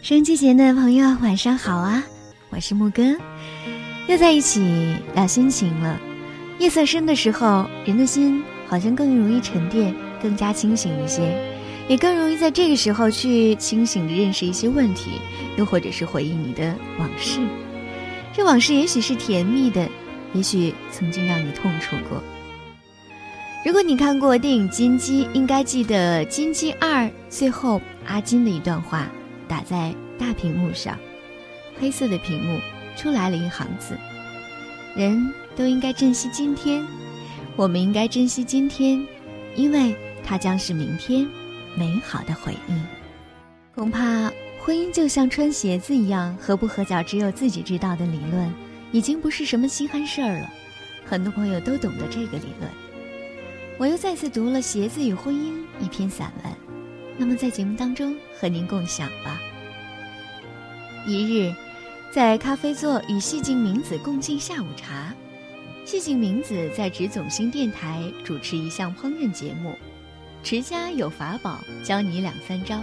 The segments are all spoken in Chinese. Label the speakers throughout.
Speaker 1: 收音机前的朋友，晚上好啊！我是木哥，又在一起聊心情了。夜色深的时候，人的心好像更容易沉淀，更加清醒一些，也更容易在这个时候去清醒的认识一些问题，又或者是回忆你的往事。这往事也许是甜蜜的，也许曾经让你痛楚过。如果你看过电影《金鸡》，应该记得《金鸡二》最后阿金的一段话，打在大屏幕上，黑色的屏幕出来了一行字：“人都应该珍惜今天，我们应该珍惜今天，因为它将是明天美好的回忆。”恐怕婚姻就像穿鞋子一样，合不合脚只有自己知道的理论，已经不是什么稀罕事儿了。很多朋友都懂得这个理论。我又再次读了《鞋子与婚姻》一篇散文，那么在节目当中和您共享吧。一日，在咖啡座与细静明子共进下午茶，细静明子在直总新电台主持一项烹饪节目，持家有法宝，教你两三招。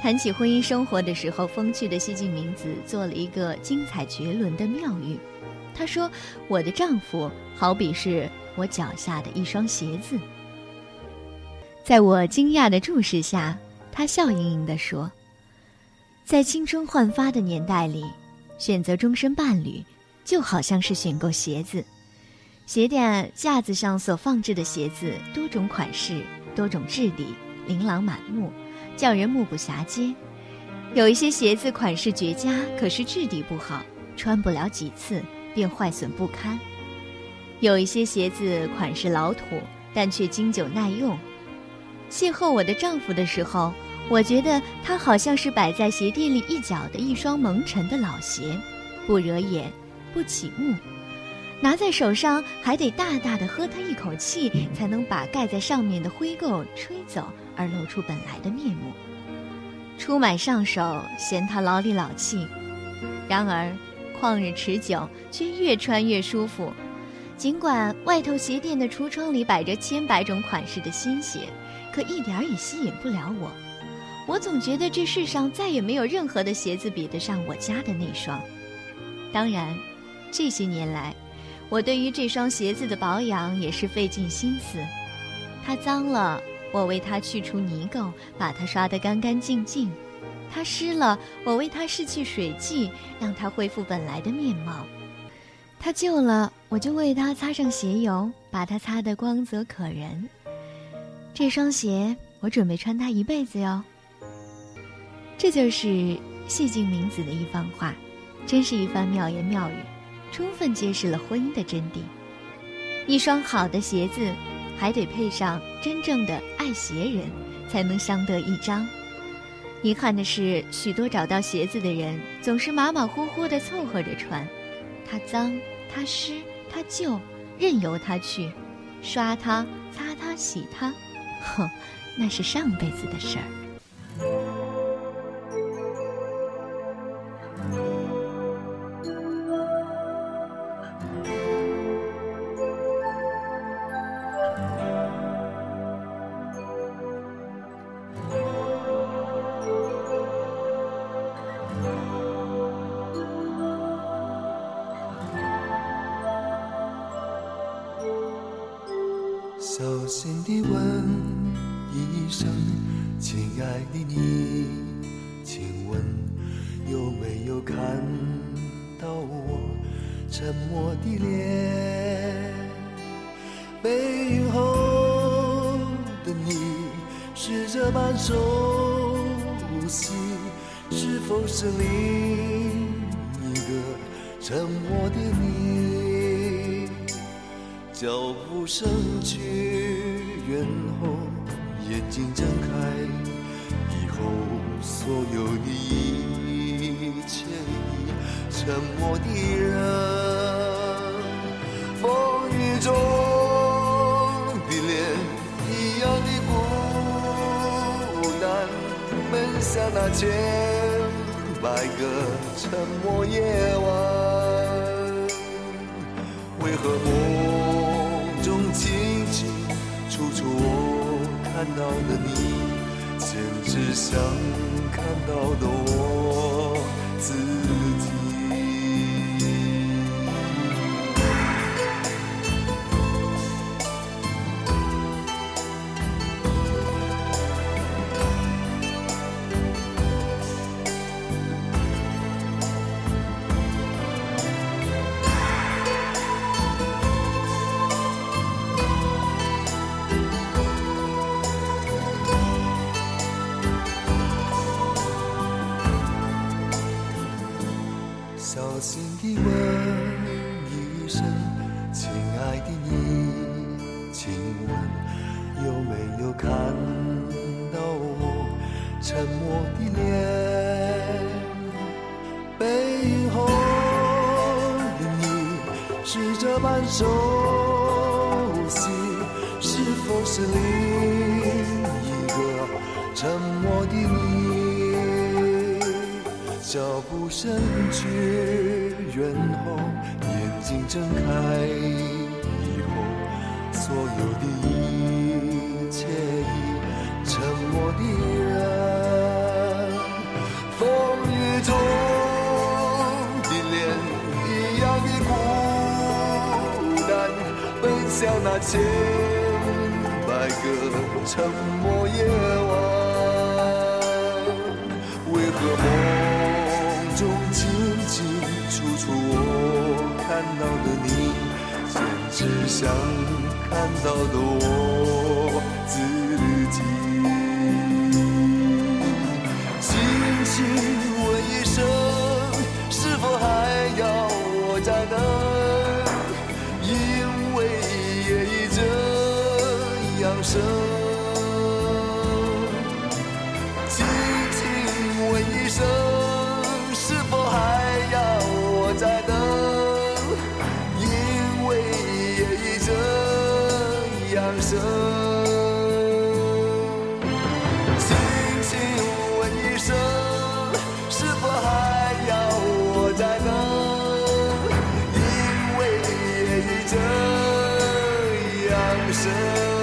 Speaker 1: 谈起婚姻生活的时候，风趣的细静明子做了一个精彩绝伦的妙语，她说：“我的丈夫好比是……”我脚下的一双鞋子，在我惊讶的注视下，他笑盈盈地说：“在青春焕发的年代里，选择终身伴侣，就好像是选购鞋子。鞋店架子上所放置的鞋子，多种款式，多种质地，琳琅满目，叫人目不暇接。有一些鞋子款式绝佳，可是质地不好，穿不了几次便坏损不堪。”有一些鞋子款式老土，但却经久耐用。邂逅我的丈夫的时候，我觉得他好像是摆在鞋店里一角的一双蒙尘的老鞋，不惹眼，不起目，拿在手上还得大大的喝他一口气，才能把盖在上面的灰垢吹走，而露出本来的面目。初买上手，嫌它老里老气，然而旷日持久，却越穿越舒服。尽管外头鞋店的橱窗里摆着千百种款式的新鞋，可一点儿也吸引不了我。我总觉得这世上再也没有任何的鞋子比得上我家的那双。当然，这些年来，我对于这双鞋子的保养也是费尽心思。它脏了，我为它去除泥垢，把它刷得干干净净；它湿了，我为它拭去水迹，让它恢复本来的面貌。它旧了，我就为它擦上鞋油，把它擦得光泽可人。这双鞋，我准备穿它一辈子哟。这就是谢晋明子的一番话，真是一番妙言妙语，充分揭示了婚姻的真谛。一双好的鞋子，还得配上真正的爱鞋人，才能相得益彰。遗憾的是，许多找到鞋子的人，总是马马虎虎地凑合着穿，它脏。它湿，它旧，任由它去，刷它，擦它，洗它，哼，那是上辈子的事儿。
Speaker 2: 小心地问一声，亲爱的你，请问有没有看到我沉默的脸？背影后的你，是这般熟悉，是否是另一个沉默的你？脚步声去远后，眼睛睁开以后，所有的一切沉默的人，风雨中的脸一样的孤单，奔向那千百个沉默夜晚，为何梦中？清清楚楚，我看到的你，简直想看到的我自己。的问一声，亲爱的你，请问有没有看到我沉默的脸？背后的你是这般熟悉，是否是另一个沉默的你？脚步声去远后，眼睛睁开以后，所有的一切已沉默的人，风雨中的脸一样的孤单，奔向那千百个沉默夜晚。为何梦中清清楚楚我看到的你，简直想看到的我自己？轻轻问一声，是否还要我再等？因为夜已这样深。声。轻轻问一声，是否还要我再等？因为夜已这样深。